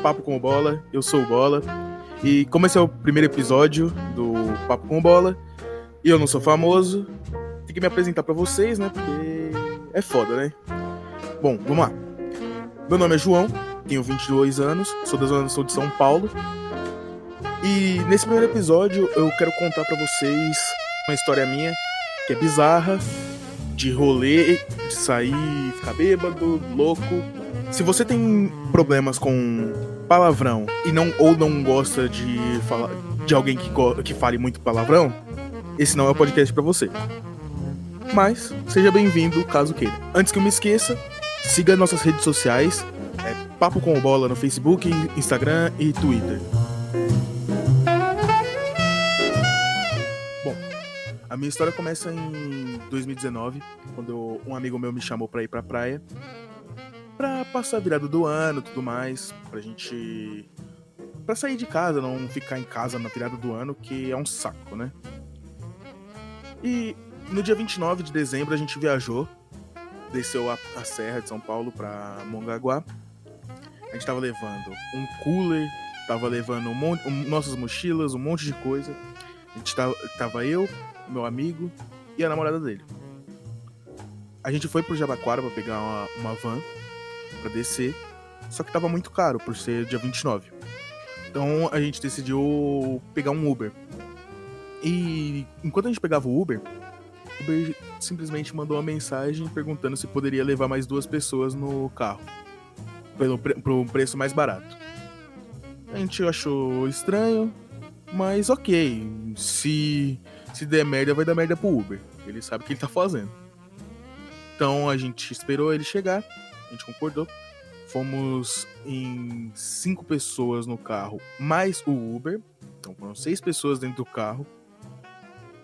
Papo com Bola. Eu sou o Bola. E como esse é o primeiro episódio do Papo com Bola, e eu não sou famoso, tem que me apresentar para vocês, né? Porque é foda, né? Bom, vamos lá. Meu nome é João, tenho 22 anos, sou da zona sul de São Paulo. E nesse primeiro episódio eu quero contar para vocês uma história minha que é bizarra, de rolê, de sair, ficar bêbado, louco. Se você tem problemas com palavrão e não ou não gosta de falar de alguém que, que fale muito palavrão, esse não é o podcast para você. Mas seja bem-vindo caso queira. Antes que eu me esqueça, siga nossas redes sociais, é Papo com Bola no Facebook, Instagram e Twitter. Bom, a minha história começa em 2019, quando um amigo meu me chamou para ir pra praia, pra passar a virada do ano, tudo mais, pra gente para sair de casa, não ficar em casa na virada do ano, que é um saco, né? E no dia 29 de dezembro a gente viajou, desceu a, a serra de São Paulo para Mongaguá. A gente tava levando um cooler, tava levando um monte, um, nossas mochilas, um monte de coisa. A gente tava, tava eu, meu amigo e a namorada dele. A gente foi pro Jabaquara para pegar uma, uma van para descer, só que tava muito caro por ser dia 29. Então a gente decidiu pegar um Uber. E enquanto a gente pegava o Uber, o Uber simplesmente mandou uma mensagem perguntando se poderia levar mais duas pessoas no carro. Pelo pro preço mais barato. A gente achou estranho, mas ok. Se, se der merda, vai dar merda pro Uber. Ele sabe o que ele tá fazendo. Então a gente esperou ele chegar, a gente concordou. Fomos em cinco pessoas no carro, mais o Uber. Então foram seis pessoas dentro do carro.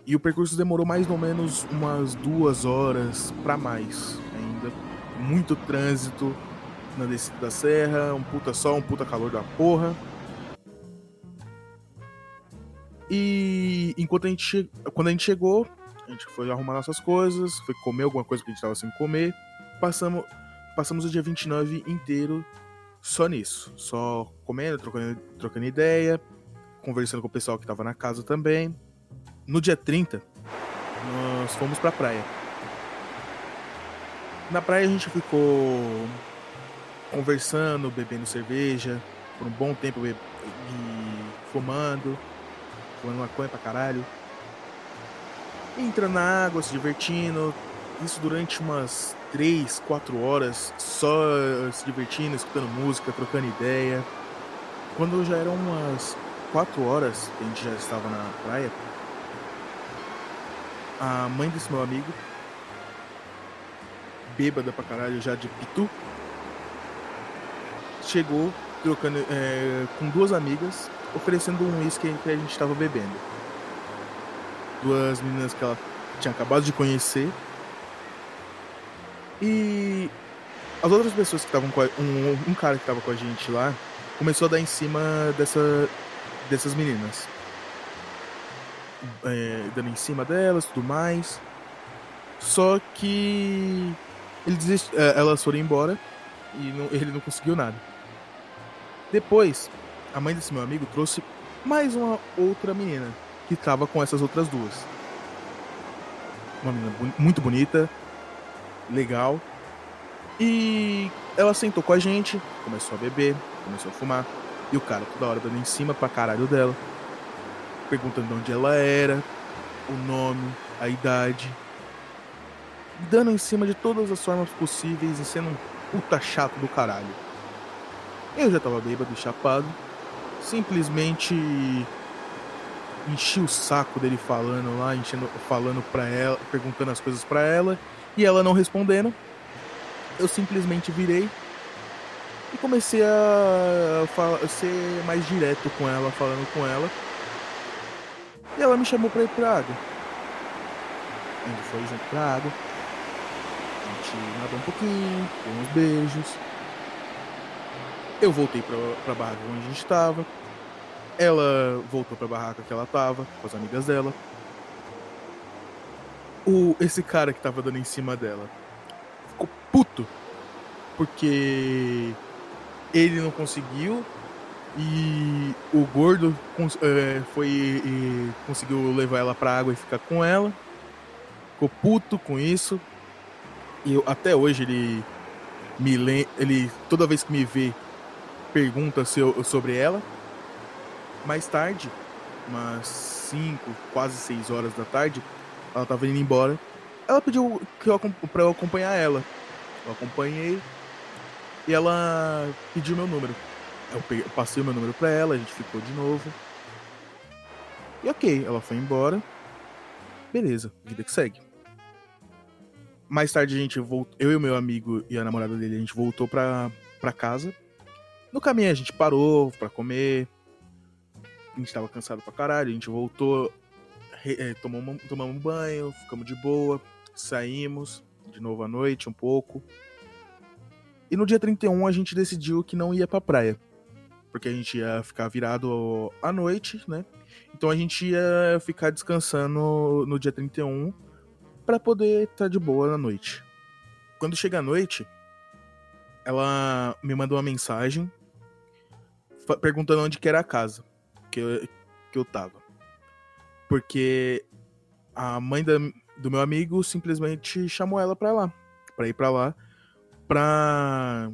E o percurso demorou mais ou menos umas duas horas para mais ainda. Muito trânsito na descida da serra, um puta sol, um puta calor da porra. E enquanto a gente che... quando a gente chegou, a gente foi arrumar nossas coisas, foi comer alguma coisa que a gente tava sem comer. Passamos, passamos o dia 29 inteiro só nisso, só comendo, trocando, trocando ideia, conversando com o pessoal que tava na casa também. No dia 30, nós fomos pra praia. Na praia a gente ficou conversando, bebendo cerveja, por um bom tempo e fumando, fumando maconha pra caralho. Entrando na água, se divertindo. Isso durante umas 3, 4 horas, só se divertindo, escutando música, trocando ideia. Quando já eram umas 4 horas a gente já estava na praia, a mãe desse meu amigo, bêbada pra caralho já de pitu, chegou trocando é, com duas amigas, oferecendo um uísque que a gente estava bebendo. Duas meninas que ela tinha acabado de conhecer. E as outras pessoas que estavam com a, um, um cara que estava com a gente lá começou a dar em cima dessa, dessas meninas é, dando em cima delas tudo mais. Só que ele desist... É, elas foram embora e não, ele não conseguiu nada. Depois, a mãe desse meu amigo trouxe mais uma outra menina que estava com essas outras duas. Uma menina muito bonita, legal. E ela sentou com a gente, começou a beber, começou a fumar. E o cara toda hora dando em cima pra caralho dela perguntando de onde ela era, o nome, a idade, dando em cima de todas as formas possíveis e sendo um puta chato do caralho. Eu já tava bêbado e chapado, simplesmente enchi o saco dele falando lá, enchendo, falando pra ela, perguntando as coisas pra ela, e ela não respondendo. Eu simplesmente virei e comecei a, ser mais direto com ela, falando com ela. E ela me chamou pra ir pra água. A gente foi junto pra água. A gente nadou um pouquinho, deu uns beijos. Eu voltei pra, pra barraca onde a gente estava. Ela voltou pra barraca que ela tava, com as amigas dela. O, esse cara que tava dando em cima dela ficou puto. Porque ele não conseguiu. E o gordo é, foi e conseguiu levar ela pra água e ficar com ela. Ficou puto com isso. E eu, até hoje ele me. Ele toda vez que me vê pergunta eu, sobre ela. Mais tarde, umas 5, quase 6 horas da tarde, ela tava indo embora. Ela pediu que eu, pra eu acompanhar ela. Eu acompanhei. E ela pediu meu número. Eu, peguei, eu passei o meu número pra ela, a gente ficou de novo. E ok, ela foi embora. Beleza, vida que segue. Mais tarde a gente voltou. Eu e meu amigo e a namorada dele, a gente voltou pra, pra casa. No caminho a gente parou pra comer. A gente tava cansado pra caralho. A gente voltou, é, tomamos, tomamos um banho, ficamos de boa, saímos de novo à noite um pouco. E no dia 31 a gente decidiu que não ia pra praia. Porque a gente ia ficar virado à noite, né? Então a gente ia ficar descansando no dia 31 para poder estar tá de boa na noite. Quando chega a noite, ela me mandou uma mensagem perguntando onde que era a casa que eu, que eu tava. Porque a mãe da, do meu amigo simplesmente chamou ela pra lá. Pra ir pra lá. Pra.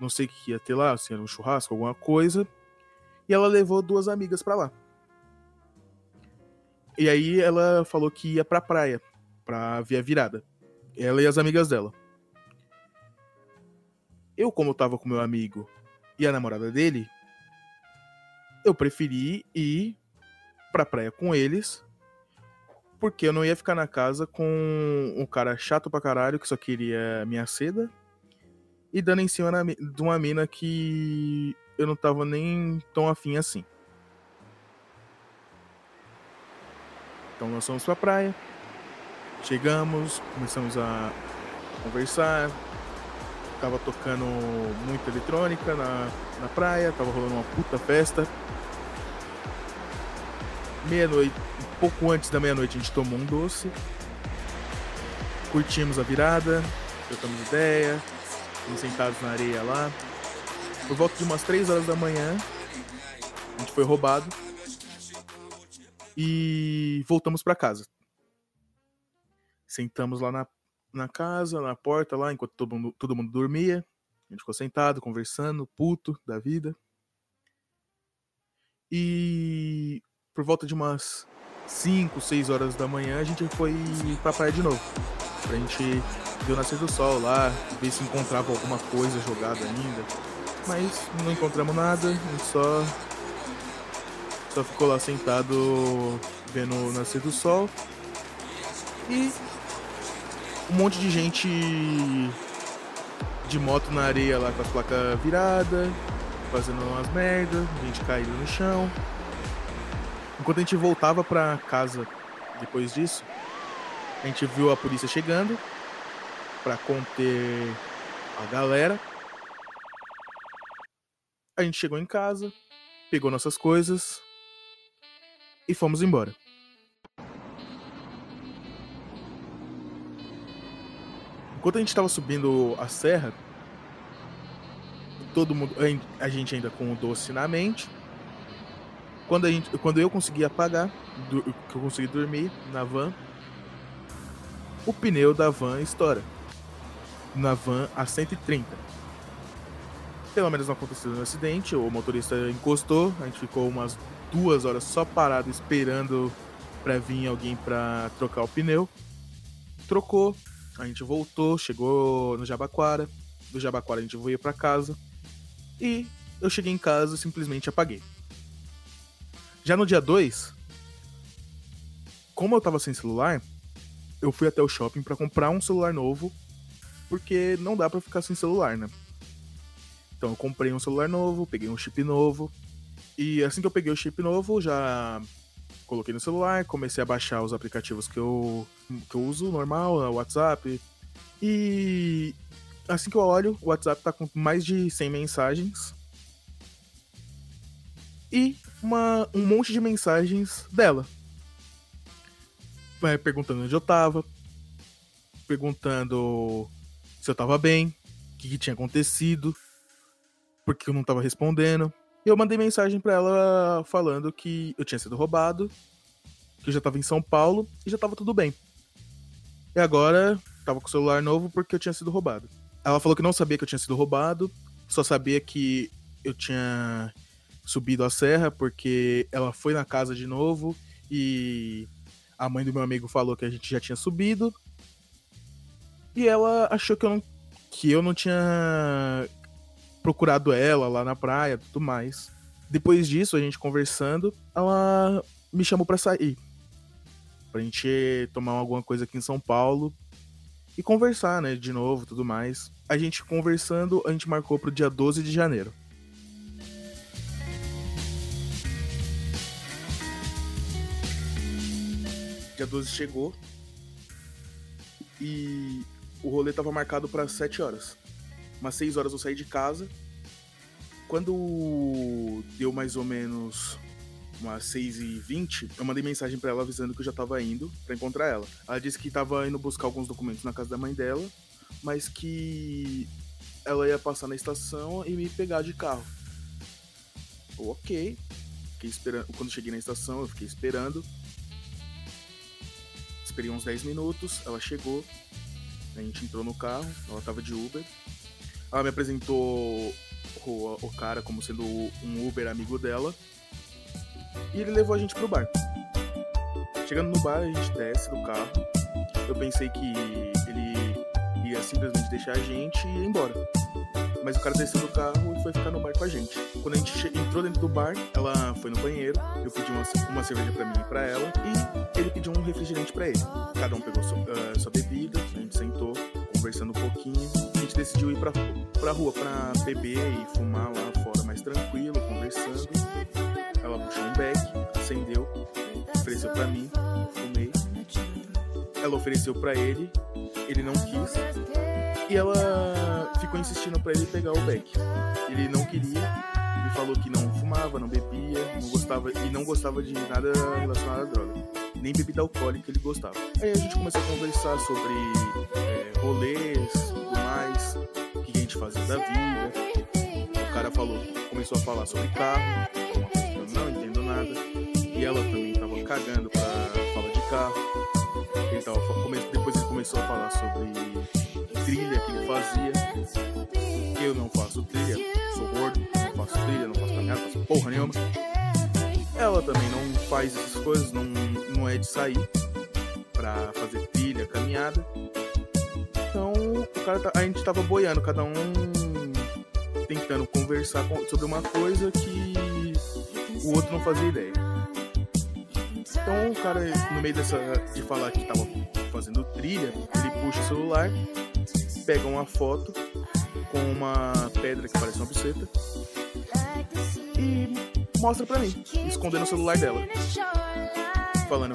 Não sei o que ia ter lá, se era um churrasco, alguma coisa. E ela levou duas amigas pra lá. E aí ela falou que ia pra praia. Pra ver a virada. Ela e as amigas dela. Eu, como eu tava com meu amigo e a namorada dele, eu preferi ir pra praia com eles, porque eu não ia ficar na casa com um cara chato pra caralho que só queria minha seda e dando em cima na, de uma mina que eu não tava nem tão afim assim. Então nós fomos pra praia, chegamos, começamos a conversar, tava tocando muita eletrônica na, na praia, tava rolando uma puta festa. Meia-noite, um pouco antes da meia-noite, a gente tomou um doce. Curtimos a virada, trocamos ideia, ficamos sentados na areia lá. Por volta de umas 3 horas da manhã, a gente foi roubado. E voltamos para casa. Sentamos lá na na casa, na porta lá, enquanto todo mundo, todo mundo dormia. A gente ficou sentado, conversando, puto da vida. E por volta de umas 5, 6 horas da manhã, a gente foi pra praia de novo. Pra gente ver o nascer do sol lá, ver se encontrava alguma coisa jogada ainda. Mas não encontramos nada, a gente só, só ficou lá sentado vendo o nascer do sol. E um monte de gente de moto na areia lá com as placas viradas, fazendo umas merda, gente caída no chão. Enquanto a gente voltava pra casa depois disso, a gente viu a polícia chegando para conter a galera. A gente chegou em casa, pegou nossas coisas e fomos embora. Enquanto a gente estava subindo a serra, todo mundo, a gente ainda com o doce na mente. Quando, a gente, quando eu consegui apagar, que eu consegui dormir na van, o pneu da van estoura. Na van a 130. Pelo menos não aconteceu um acidente, o motorista encostou, a gente ficou umas duas horas só parado esperando para vir alguém para trocar o pneu. Trocou, a gente voltou, chegou no Jabaquara. Do Jabaquara a gente veio para casa. E eu cheguei em casa e simplesmente apaguei. Já no dia 2, como eu tava sem celular, eu fui até o shopping para comprar um celular novo, porque não dá para ficar sem celular, né? Então eu comprei um celular novo, peguei um chip novo, e assim que eu peguei o chip novo, já coloquei no celular, comecei a baixar os aplicativos que eu, que eu uso normal, o WhatsApp. E assim que eu olho, o WhatsApp tá com mais de 100 mensagens. E uma, um monte de mensagens dela. É, perguntando onde eu tava. Perguntando se eu tava bem. O que, que tinha acontecido. porque eu não tava respondendo. Eu mandei mensagem para ela falando que eu tinha sido roubado, que eu já tava em São Paulo e já tava tudo bem. E agora tava com o celular novo porque eu tinha sido roubado. Ela falou que não sabia que eu tinha sido roubado, só sabia que eu tinha subido a serra porque ela foi na casa de novo e a mãe do meu amigo falou que a gente já tinha subido. E ela achou que eu não, que eu não tinha procurado ela lá na praia tudo mais. Depois disso, a gente conversando, ela me chamou para sair. Pra gente tomar alguma coisa aqui em São Paulo e conversar, né, de novo, tudo mais. A gente conversando, a gente marcou pro dia 12 de janeiro. Dia 12 chegou e o rolê tava marcado para 7 horas umas 6 horas eu saí de casa. Quando deu mais ou menos umas 6 e 20 eu mandei mensagem para ela avisando que eu já tava indo para encontrar ela. Ela disse que tava indo buscar alguns documentos na casa da mãe dela, mas que ela ia passar na estação e me pegar de carro. Ok. Fiquei esperando. Quando cheguei na estação, eu fiquei esperando. Esperei uns 10 minutos, ela chegou. A gente entrou no carro, ela tava de Uber. Ela me apresentou o, o cara como sendo um Uber amigo dela. E ele levou a gente pro bar. Chegando no bar, a gente desce do carro. Eu pensei que ele ia simplesmente deixar a gente e ir embora. Mas o cara desceu do carro e foi ficar no bar com a gente. Quando a gente entrou dentro do bar, ela foi no banheiro, eu pedi uma, uma cerveja para mim e pra ela, e ele pediu um refrigerante para ele. Cada um pegou sua, uh, sua bebida, a gente sentou, conversando um pouquinho. A gente decidiu ir pra, pra rua pra beber e fumar lá fora mais tranquilo, conversando. Ela puxou um beck, acendeu, ofereceu para mim, fumei. Ela ofereceu para ele, ele não quis. E ela ficou insistindo para ele pegar o beck. Ele não queria, ele falou que não fumava, não bebia, não gostava e não gostava de nada relacionado à droga. Nem bebida alcoólica ele gostava. Aí a gente começou a conversar sobre é, rolês, tudo mais, o que a gente fazia da vida. O cara falou, começou a falar sobre carro, eu não entendo nada. E ela também tava cagando pra falar de carro. Ele tava, depois ele começou a falar sobre trilha que ele fazia. Eu não faço trilha, porra nenhuma. Ela também não faz essas coisas, não, não é de sair pra fazer trilha, caminhada. Então tá, a gente tava boiando, cada um tentando conversar sobre uma coisa que o outro não fazia ideia. Então o cara, no meio dessa de falar que tava fazendo trilha, ele puxa o celular pega uma foto com uma pedra que parece uma buceta e mostra pra mim, escondendo o celular dela. Falando,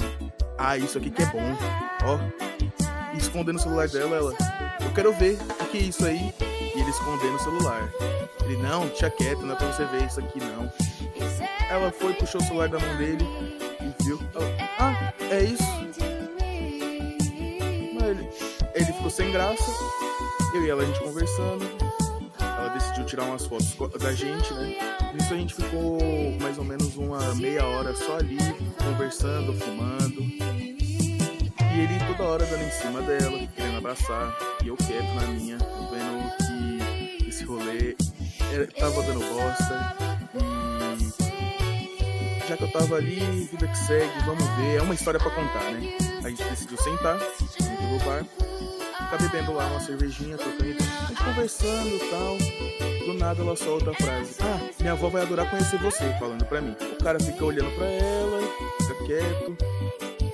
ah, isso aqui que é bom, ó. E escondendo o celular dela, ela, eu quero ver o que é isso aí. E ele escondendo o celular. Ele, não, deixa quieto, não é pra você ver isso aqui não. Ela foi, puxou o celular da mão dele e viu. Ela, ah, é isso? Ele, ele ficou sem graça eu e ela, a gente conversando. Tirar umas fotos da gente, né? Nisso a gente ficou mais ou menos uma meia hora só ali, conversando, fumando. E ele toda hora dando em cima dela, querendo abraçar. E eu quieto na minha, vendo que esse rolê tava dando bosta. E já que eu tava ali, vida que segue, vamos ver. É uma história para contar, né? A gente decidiu sentar do bar ficar bebendo lá uma cervejinha, gente conversando e tal. Do nada ela solta a frase: Ah, minha avó vai adorar conhecer você, falando pra mim. O cara fica olhando pra ela, fica quieto.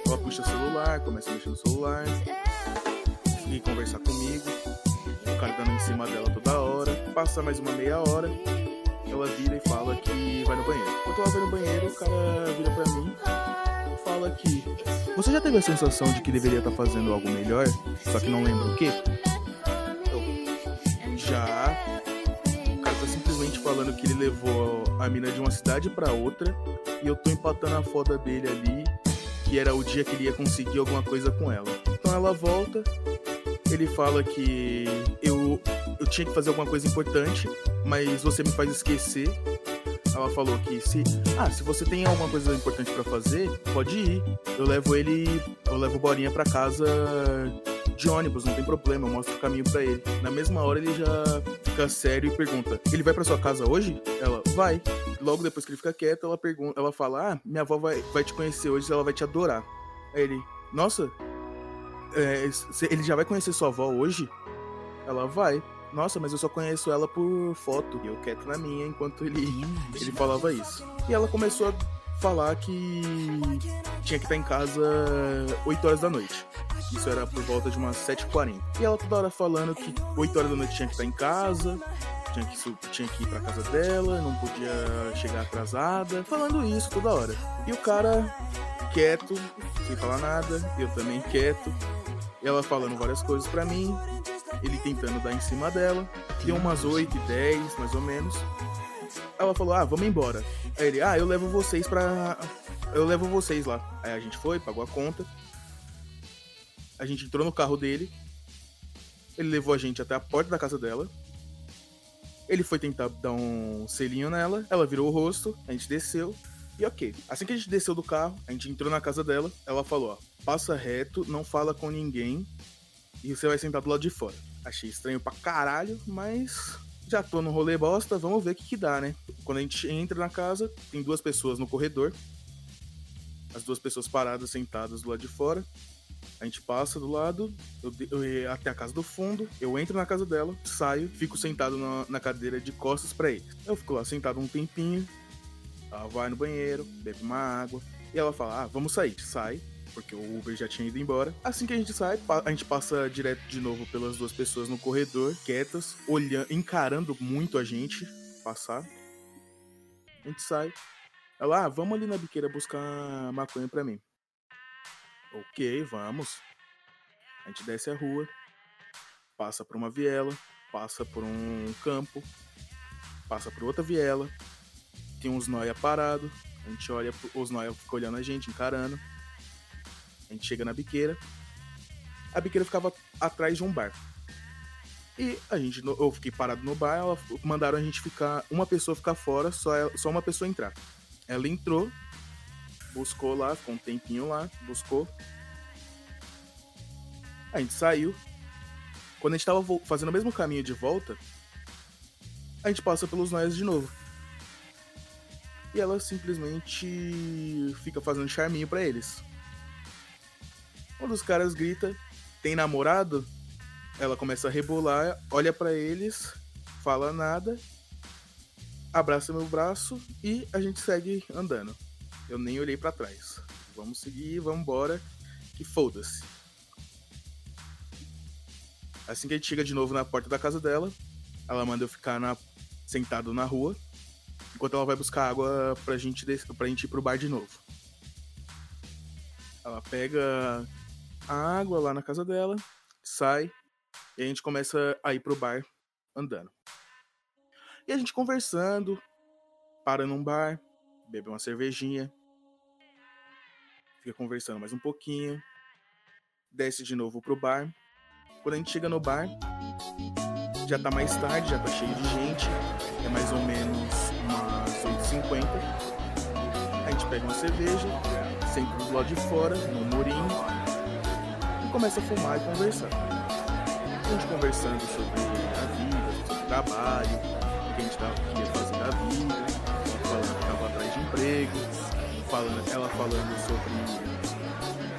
Ela puxa o celular, começa a mexer no celular. E conversar comigo. O cara dando em cima dela toda hora. Passa mais uma meia hora. Ela vira e fala que vai no banheiro. Quando ela vai no banheiro, o cara vira pra mim fala que você já teve a sensação de que deveria estar fazendo algo melhor, só que não lembra o quê? Já. O cara tá simplesmente falando que ele levou a mina de uma cidade para outra e eu tô empatando a foda dele ali, que era o dia que ele ia conseguir alguma coisa com ela. Então ela volta, ele fala que eu, eu tinha que fazer alguma coisa importante, mas você me faz esquecer. Ela falou que se, ah, se você tem alguma coisa importante para fazer, pode ir. Eu levo ele, eu levo o Borinha para casa de ônibus, não tem problema, eu mostro o caminho para ele. Na mesma hora ele já fica sério e pergunta: "Ele vai para sua casa hoje?" Ela: "Vai". Logo depois que ele fica quieto, ela pergunta, ela fala: "Ah, minha avó vai, vai te conhecer hoje, ela vai te adorar". Aí ele: "Nossa, é, ele já vai conhecer sua avó hoje?" Ela vai. Nossa, mas eu só conheço ela por foto. E eu quieto na minha enquanto ele, ele falava isso. E ela começou a falar que tinha que estar em casa 8 horas da noite. Isso era por volta de umas 7h40. E ela toda hora falando que 8 horas da noite tinha que estar em casa, tinha que, tinha que ir pra casa dela, não podia chegar atrasada, falando isso toda hora. E o cara quieto, sem falar nada, eu também quieto, ela falando várias coisas para mim, ele tentando dar em cima dela. Deu umas 8 e 10, mais ou menos. Ela falou: Ah, vamos embora. Aí ele: Ah, eu levo vocês pra. Eu levo vocês lá. Aí a gente foi, pagou a conta. A gente entrou no carro dele. Ele levou a gente até a porta da casa dela. Ele foi tentar dar um selinho nela. Ela virou o rosto. A gente desceu. E ok. Assim que a gente desceu do carro, a gente entrou na casa dela. Ela falou: Ó, passa reto, não fala com ninguém. E você vai sentar do lado de fora. Achei estranho pra caralho, mas já tô no rolê bosta, vamos ver o que, que dá, né? Quando a gente entra na casa, tem duas pessoas no corredor. As duas pessoas paradas, sentadas do lado de fora. A gente passa do lado, eu, eu, até a casa do fundo, eu entro na casa dela, saio, fico sentado na, na cadeira de costas para ele. Eu fico lá sentado um tempinho, ela vai no banheiro, bebe uma água, e ela fala: Ah, vamos sair. Sai, porque o Uber já tinha ido embora. Assim que a gente sai, a gente passa direto de novo pelas duas pessoas no corredor, quietas, olhando, encarando muito a gente passar. A gente sai. Ela, ah, vamos ali na biqueira buscar maconha pra mim. Ok, vamos. A gente desce a rua, passa por uma viela, passa por um campo, passa por outra viela, tem uns noia parado, a gente olha, os noia ficam olhando a gente, encarando. A gente chega na biqueira. A biqueira ficava atrás de um bar. E a gente, eu fiquei parado no bar, ela, mandaram a gente ficar, uma pessoa ficar fora, só, só uma pessoa entrar. Ela entrou, buscou lá, ficou um tempinho lá, buscou. A gente saiu. Quando a gente tava fazendo o mesmo caminho de volta, a gente passa pelos nós de novo. E ela simplesmente fica fazendo charminho para eles. Um dos caras grita: Tem namorado? Ela começa a rebolar, olha para eles, fala nada, abraça meu braço e a gente segue andando. Eu nem olhei para trás. Vamos seguir, vamos embora, que foda-se. Assim que a gente chega de novo na porta da casa dela, ela manda eu ficar na, sentado na rua, enquanto ela vai buscar água pra gente, pra gente ir pro bar de novo. Ela pega a água lá na casa dela, sai e a gente começa a ir pro bar andando. E a gente conversando, para num bar, bebe uma cervejinha, fica conversando mais um pouquinho, desce de novo pro bar. Quando a gente chega no bar, já tá mais tarde, já tá cheio de gente, é mais ou menos umas 8h50. A gente pega uma cerveja, senta do lado de fora, no murinho, começa a fumar e conversar. A gente conversando sobre a vida, sobre o trabalho, o que a gente tava, queria fazer da vida, falando que estava atrás de emprego, falando, ela falando sobre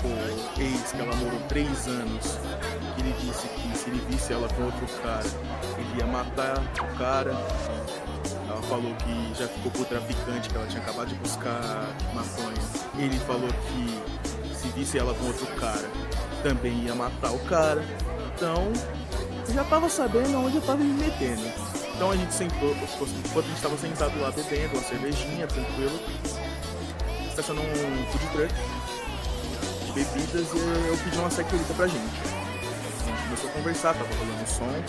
o ex que ela morou três anos. Ele disse que se ele visse ela com outro cara, ele ia matar o cara. Ela falou que já ficou pro traficante, que ela tinha acabado de buscar maconha. Ele falou que se visse ela com outro cara, também ia matar o cara. Então, eu já tava sabendo onde eu tava me metendo. Então a gente sentou, enquanto a gente tava sentado lá bebendo uma cervejinha, tranquilo, estacionou um food truck de bebidas e eu pedi uma sequelita pra gente. A gente começou a conversar, tava rolando som.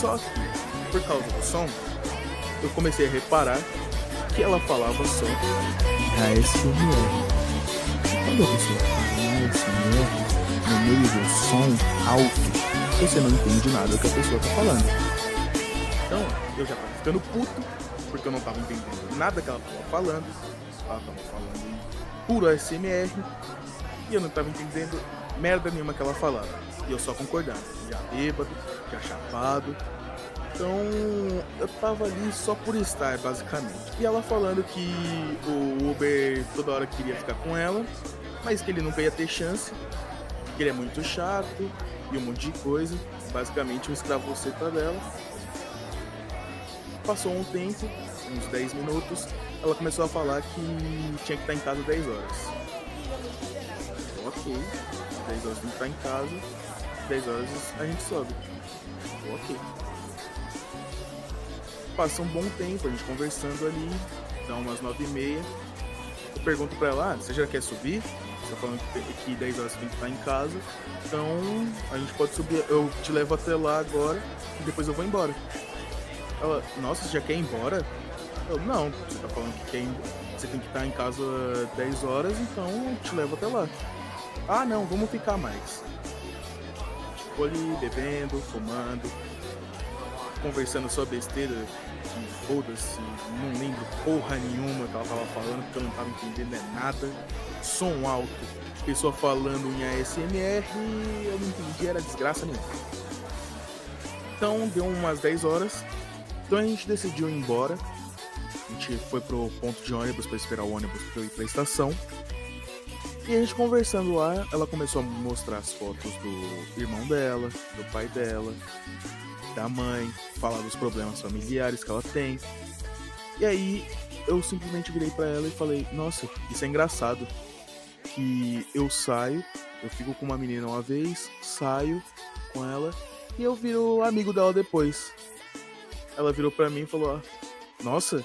Só que, por causa do som, eu comecei a reparar que ela falava só ASMR. Quando a pessoa ASMR, no meio do som alto, você não entende nada do que a pessoa tá falando. Então, eu já tava ficando puto, porque eu não tava entendendo nada que ela tava falando. Ela tava falando em puro SMR, e eu não tava entendendo merda nenhuma que ela falava. E eu só concordando, já bêbado, já chapado. Então eu tava ali só por estar, basicamente. E ela falando que o Uber toda hora queria ficar com ela, mas que ele nunca ia ter chance, que ele é muito chato e um monte de coisa. Basicamente um escravoceta dela. Passou um tempo, uns 10 minutos, ela começou a falar que tinha que estar em casa 10 horas. Ok, 10 horas tem que estar em casa, 10 horas a gente sobe. Ok. Passa um bom tempo, a gente conversando ali, dá umas 9 e meia. Eu pergunto pra ela, ah, você já quer subir? Tá falando que 10 horas você tem que estar em casa. Então a gente pode subir, eu te levo até lá agora e depois eu vou embora. Ela, nossa, você já quer ir embora? Eu, não, você tá falando que quer você tem que estar em casa 10 horas, então eu te levo até lá. Ah não, vamos ficar mais. Ficou ali bebendo, fumando, conversando só besteira, que foda-se, não lembro porra nenhuma que ela tava falando, porque eu não tava entendendo nada. Som alto, pessoa falando em ASMR, eu não entendi, era desgraça nenhuma. Então deu umas 10 horas, então a gente decidiu ir embora. A gente foi pro ponto de ônibus para esperar o ônibus pra ir pra estação. E a gente conversando lá, ela começou a mostrar as fotos do irmão dela, do pai dela, da mãe, falar dos problemas familiares que ela tem. E aí eu simplesmente virei para ela e falei: Nossa, isso é engraçado. Que eu saio, eu fico com uma menina uma vez, saio com ela e eu viro amigo dela depois. Ela virou para mim e falou: Nossa,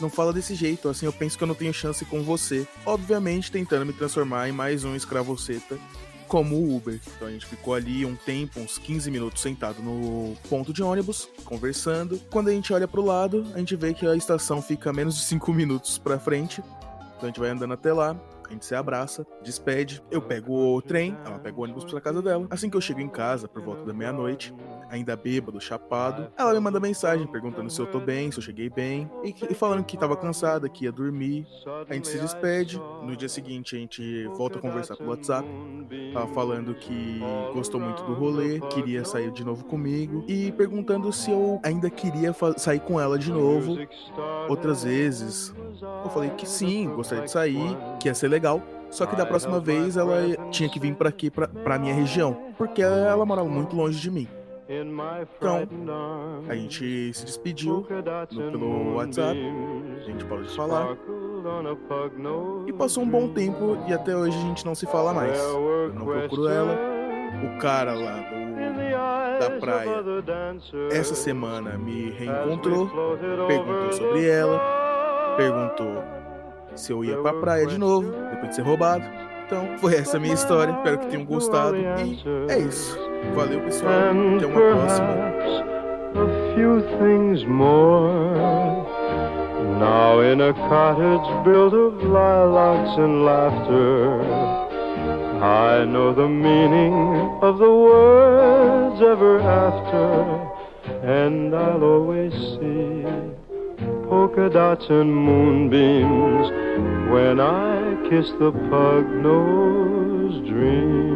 não fala desse jeito, assim eu penso que eu não tenho chance com você. Obviamente tentando me transformar em mais um escravoceta como o Uber. Então a gente ficou ali um tempo, uns 15 minutos sentado no ponto de ônibus, conversando. Quando a gente olha pro lado, a gente vê que a estação fica menos de 5 minutos pra frente. Então a gente vai andando até lá, a gente se abraça, despede, eu pego o trem, ela pega o ônibus pra casa dela. Assim que eu chego em casa, por volta da meia-noite, ainda bêbado, chapado, ela me manda mensagem perguntando se eu tô bem, se eu cheguei bem, e, e falando que tava cansada, que ia dormir. A gente se despede, no dia seguinte a gente volta a conversar pelo WhatsApp. Tava falando que gostou muito do rolê, queria sair de novo comigo, e perguntando se eu ainda queria sair com ela de novo, outras vezes. Eu falei que sim, gostaria de sair, que ia ser legal. Só que da próxima vez ela tinha que vir para aqui, pra, pra minha região, porque ela morava muito longe de mim. Então, a gente se despediu no, pelo WhatsApp, a gente parou de falar. E passou um bom tempo e até hoje a gente não se fala mais. Eu não procuro ela. O cara lá do, da praia, essa semana me reencontrou, perguntou sobre ela, perguntou se eu ia pra praia de novo, depois de ser roubado. Então, foi essa a minha história. Espero que tenham gostado. E é isso. Valeu, pessoal. Até uma próxima. A few things more. Now in a cottage built of lilacs and laughter, I know the meaning of the words ever after, and I'll always see polka dots and moonbeams when I kiss the pug-nosed dream.